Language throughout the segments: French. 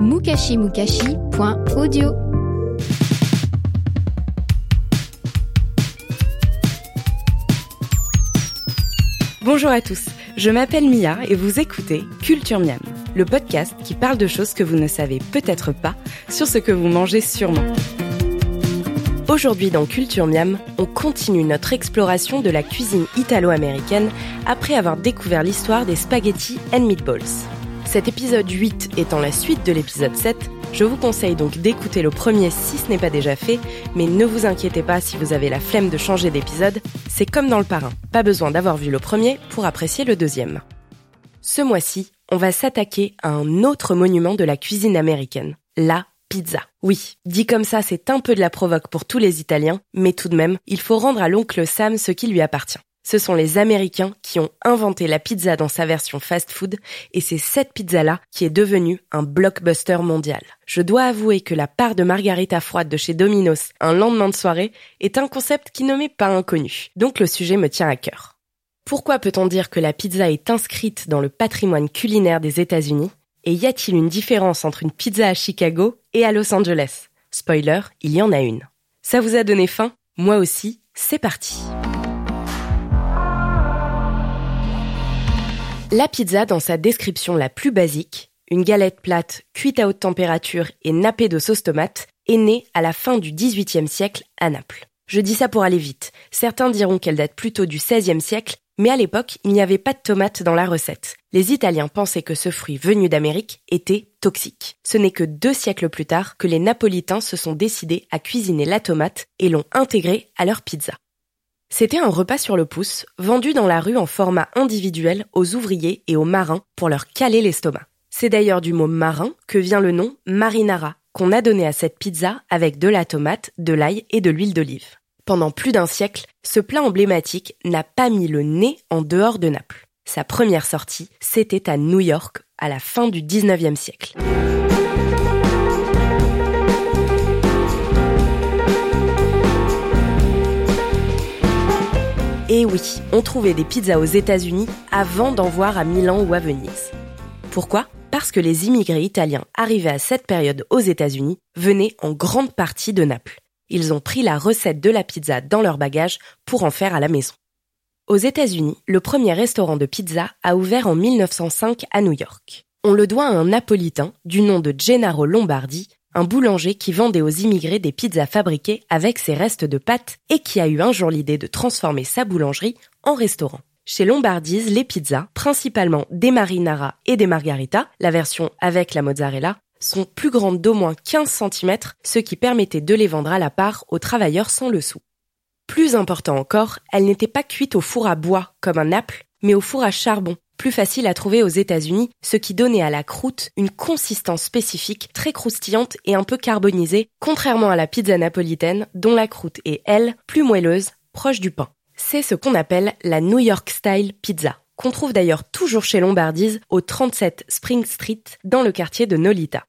mukashimukashi.audio Bonjour à tous, je m'appelle Mia et vous écoutez Culture Miam, le podcast qui parle de choses que vous ne savez peut-être pas sur ce que vous mangez sûrement. Aujourd'hui dans Culture Miam, on continue notre exploration de la cuisine italo-américaine après avoir découvert l'histoire des spaghettis and meatballs. Cet épisode 8 étant la suite de l'épisode 7, je vous conseille donc d'écouter le premier si ce n'est pas déjà fait, mais ne vous inquiétez pas si vous avez la flemme de changer d'épisode, c'est comme dans le parrain, pas besoin d'avoir vu le premier pour apprécier le deuxième. Ce mois-ci, on va s'attaquer à un autre monument de la cuisine américaine, la pizza. Oui, dit comme ça, c'est un peu de la provoque pour tous les Italiens, mais tout de même, il faut rendre à l'oncle Sam ce qui lui appartient. Ce sont les Américains qui ont inventé la pizza dans sa version fast-food et c'est cette pizza-là qui est devenue un blockbuster mondial. Je dois avouer que la part de margarita froide de chez Domino's un lendemain de soirée est un concept qui ne m'est pas inconnu. Donc le sujet me tient à cœur. Pourquoi peut-on dire que la pizza est inscrite dans le patrimoine culinaire des États-Unis? Et y a-t-il une différence entre une pizza à Chicago et à Los Angeles? Spoiler, il y en a une. Ça vous a donné faim? Moi aussi, c'est parti. La pizza, dans sa description la plus basique, une galette plate cuite à haute température et nappée de sauce tomate, est née à la fin du XVIIIe siècle à Naples. Je dis ça pour aller vite. Certains diront qu'elle date plutôt du XVIe siècle, mais à l'époque, il n'y avait pas de tomate dans la recette. Les Italiens pensaient que ce fruit venu d'Amérique était toxique. Ce n'est que deux siècles plus tard que les Napolitains se sont décidés à cuisiner la tomate et l'ont intégrée à leur pizza. C'était un repas sur le pouce, vendu dans la rue en format individuel aux ouvriers et aux marins pour leur caler l'estomac. C'est d'ailleurs du mot marin que vient le nom marinara, qu'on a donné à cette pizza avec de la tomate, de l'ail et de l'huile d'olive. Pendant plus d'un siècle, ce plat emblématique n'a pas mis le nez en dehors de Naples. Sa première sortie, c'était à New York à la fin du 19e siècle. Et oui, on trouvait des pizzas aux États-Unis avant d'en voir à Milan ou à Venise. Pourquoi? Parce que les immigrés italiens arrivés à cette période aux États-Unis venaient en grande partie de Naples. Ils ont pris la recette de la pizza dans leur bagage pour en faire à la maison. Aux États-Unis, le premier restaurant de pizza a ouvert en 1905 à New York. On le doit à un napolitain du nom de Gennaro Lombardi, un boulanger qui vendait aux immigrés des pizzas fabriquées avec ses restes de pâtes et qui a eu un jour l'idée de transformer sa boulangerie en restaurant. Chez Lombardise, les pizzas, principalement des marinara et des margaritas, la version avec la mozzarella, sont plus grandes d'au moins 15 cm, ce qui permettait de les vendre à la part aux travailleurs sans le sou. Plus important encore, elles n'étaient pas cuites au four à bois comme un Naples, mais au four à charbon, plus facile à trouver aux États-Unis, ce qui donnait à la croûte une consistance spécifique, très croustillante et un peu carbonisée, contrairement à la pizza napolitaine, dont la croûte est, elle, plus moelleuse, proche du pain. C'est ce qu'on appelle la New York Style Pizza, qu'on trouve d'ailleurs toujours chez Lombardise, au 37 Spring Street, dans le quartier de Nolita.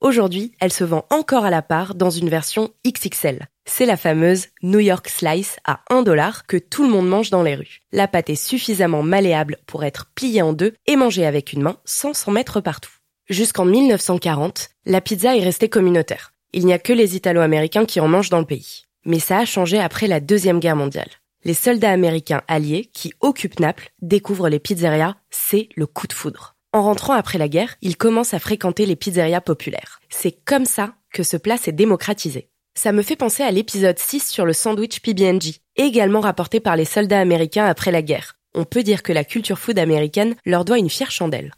Aujourd'hui, elle se vend encore à la part dans une version XXL. C'est la fameuse New York Slice à 1 dollar que tout le monde mange dans les rues. La pâte est suffisamment malléable pour être pliée en deux et mangée avec une main sans s'en mettre partout. Jusqu'en 1940, la pizza est restée communautaire. Il n'y a que les Italo-Américains qui en mangent dans le pays. Mais ça a changé après la Deuxième Guerre mondiale. Les soldats américains alliés qui occupent Naples découvrent les pizzerias, c'est le coup de foudre. En rentrant après la guerre, il commence à fréquenter les pizzerias populaires. C'est comme ça que ce plat s'est démocratisé. Ça me fait penser à l'épisode 6 sur le sandwich PB&J, également rapporté par les soldats américains après la guerre. On peut dire que la culture food américaine leur doit une fière chandelle.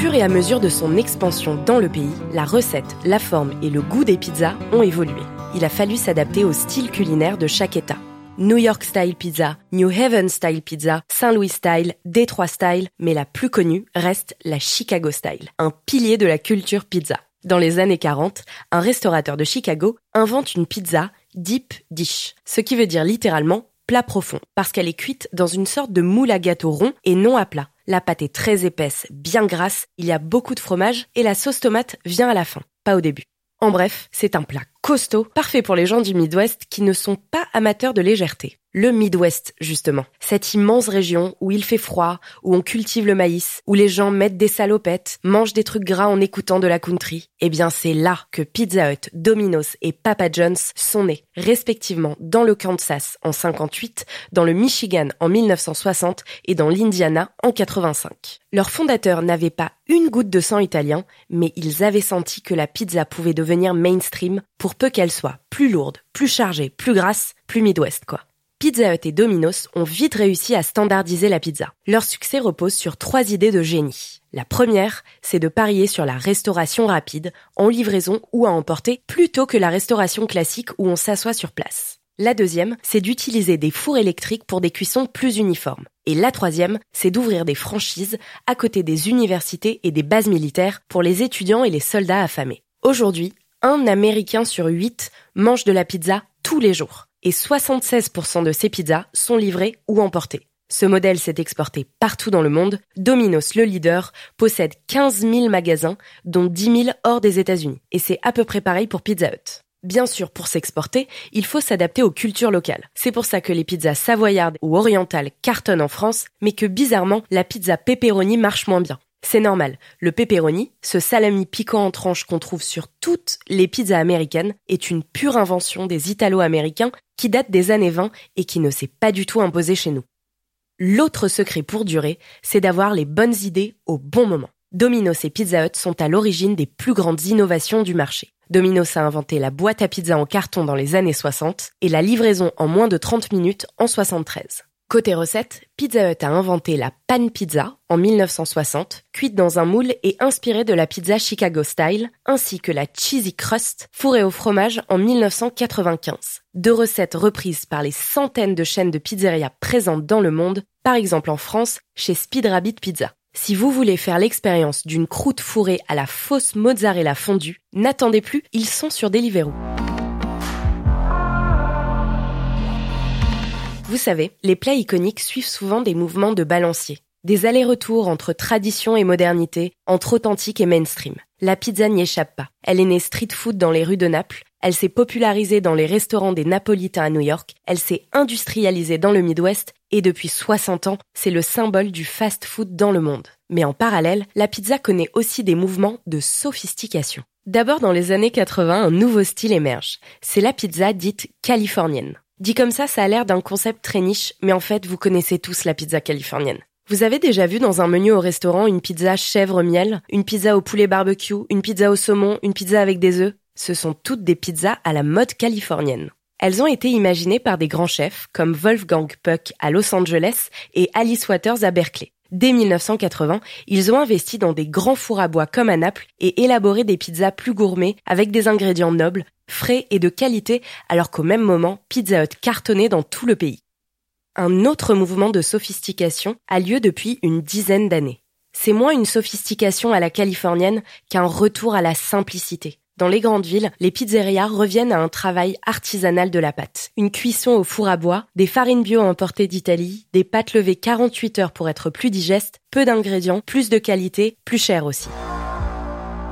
Fur et à mesure de son expansion dans le pays, la recette, la forme et le goût des pizzas ont évolué. Il a fallu s'adapter au style culinaire de chaque État. New York Style Pizza, New Haven Style Pizza, Saint Louis Style, Detroit Style, mais la plus connue reste la Chicago Style, un pilier de la culture pizza. Dans les années 40, un restaurateur de Chicago invente une pizza deep dish, ce qui veut dire littéralement plat profond, parce qu'elle est cuite dans une sorte de moule à gâteau rond et non à plat. La pâte est très épaisse, bien grasse, il y a beaucoup de fromage et la sauce tomate vient à la fin, pas au début. En bref, c'est un plat costaud, parfait pour les gens du Midwest qui ne sont pas amateurs de légèreté. Le Midwest, justement. Cette immense région où il fait froid, où on cultive le maïs, où les gens mettent des salopettes, mangent des trucs gras en écoutant de la country. Eh bien, c'est là que Pizza Hut, Domino's et Papa John's sont nés, respectivement dans le Kansas en 58, dans le Michigan en 1960 et dans l'Indiana en 85. Leurs fondateurs n'avaient pas une goutte de sang italien, mais ils avaient senti que la pizza pouvait devenir mainstream pour peu qu'elle soit plus lourde, plus chargée, plus grasse, plus Midwest quoi. Pizza Hut et Domino's ont vite réussi à standardiser la pizza. Leur succès repose sur trois idées de génie. La première, c'est de parier sur la restauration rapide, en livraison ou à emporter, plutôt que la restauration classique où on s'assoit sur place. La deuxième, c'est d'utiliser des fours électriques pour des cuissons plus uniformes. Et la troisième, c'est d'ouvrir des franchises à côté des universités et des bases militaires pour les étudiants et les soldats affamés. Aujourd'hui, un Américain sur huit mange de la pizza tous les jours et 76% de ces pizzas sont livrées ou emportées. Ce modèle s'est exporté partout dans le monde. Domino's, le leader, possède 15 000 magasins, dont 10 000 hors des États-Unis. Et c'est à peu près pareil pour Pizza Hut. Bien sûr, pour s'exporter, il faut s'adapter aux cultures locales. C'est pour ça que les pizzas savoyardes ou orientales cartonnent en France, mais que bizarrement, la pizza pepperoni marche moins bien. C'est normal. Le pepperoni, ce salami piquant en tranches qu'on trouve sur toutes les pizzas américaines, est une pure invention des Italo-américains qui date des années 20 et qui ne s'est pas du tout imposé chez nous. L'autre secret pour durer, c'est d'avoir les bonnes idées au bon moment. Domino's et Pizza Hut sont à l'origine des plus grandes innovations du marché. Domino's a inventé la boîte à pizza en carton dans les années 60 et la livraison en moins de 30 minutes en 73. Côté recette, Pizza Hut a inventé la pan pizza en 1960, cuite dans un moule et inspirée de la pizza Chicago style, ainsi que la cheesy crust fourrée au fromage en 1995. Deux recettes reprises par les centaines de chaînes de pizzerias présentes dans le monde, par exemple en France, chez Speed Rabbit Pizza. Si vous voulez faire l'expérience d'une croûte fourrée à la fausse mozzarella fondue, n'attendez plus, ils sont sur Deliveroo. Vous savez, les plats iconiques suivent souvent des mouvements de balancier, des allers-retours entre tradition et modernité, entre authentique et mainstream. La pizza n'y échappe pas. Elle est née street food dans les rues de Naples, elle s'est popularisée dans les restaurants des Napolitains à New York, elle s'est industrialisée dans le Midwest, et depuis 60 ans, c'est le symbole du fast-food dans le monde. Mais en parallèle, la pizza connaît aussi des mouvements de sophistication. D'abord dans les années 80, un nouveau style émerge. C'est la pizza dite californienne. Dit comme ça, ça a l'air d'un concept très niche, mais en fait, vous connaissez tous la pizza californienne. Vous avez déjà vu dans un menu au restaurant une pizza chèvre-miel, une pizza au poulet barbecue, une pizza au saumon, une pizza avec des œufs? Ce sont toutes des pizzas à la mode californienne. Elles ont été imaginées par des grands chefs comme Wolfgang Puck à Los Angeles et Alice Waters à Berkeley. Dès 1980, ils ont investi dans des grands fours à bois comme à Naples et élaboré des pizzas plus gourmets avec des ingrédients nobles, frais et de qualité, alors qu'au même moment, Pizza Hut cartonnait dans tout le pays. Un autre mouvement de sophistication a lieu depuis une dizaine d'années. C'est moins une sophistication à la californienne qu'un retour à la simplicité. Dans les grandes villes, les pizzerias reviennent à un travail artisanal de la pâte. Une cuisson au four à bois, des farines bio importées d'Italie, des pâtes levées 48 heures pour être plus digestes, peu d'ingrédients, plus de qualité, plus cher aussi.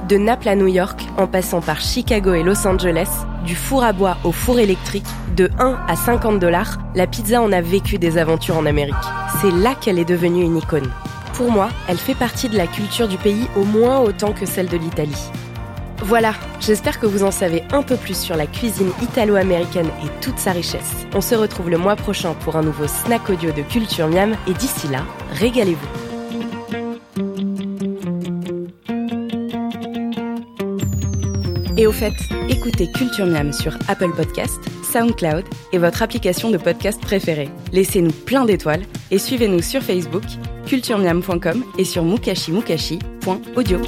De Naples à New York, en passant par Chicago et Los Angeles, du four à bois au four électrique, de 1 à 50 dollars, la pizza en a vécu des aventures en Amérique. C'est là qu'elle est devenue une icône. Pour moi, elle fait partie de la culture du pays au moins autant que celle de l'Italie. Voilà, j'espère que vous en savez un peu plus sur la cuisine italo-américaine et toute sa richesse. On se retrouve le mois prochain pour un nouveau snack audio de Culture Miam et d'ici là, régalez-vous. Et au fait, écoutez Culture Miam sur Apple Podcast, SoundCloud et votre application de podcast préférée. Laissez-nous plein d'étoiles et suivez-nous sur Facebook, culturemiam.com et sur mukashimukashi.com mukassi.audio.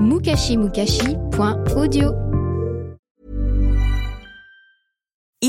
mukashimukashi.audio.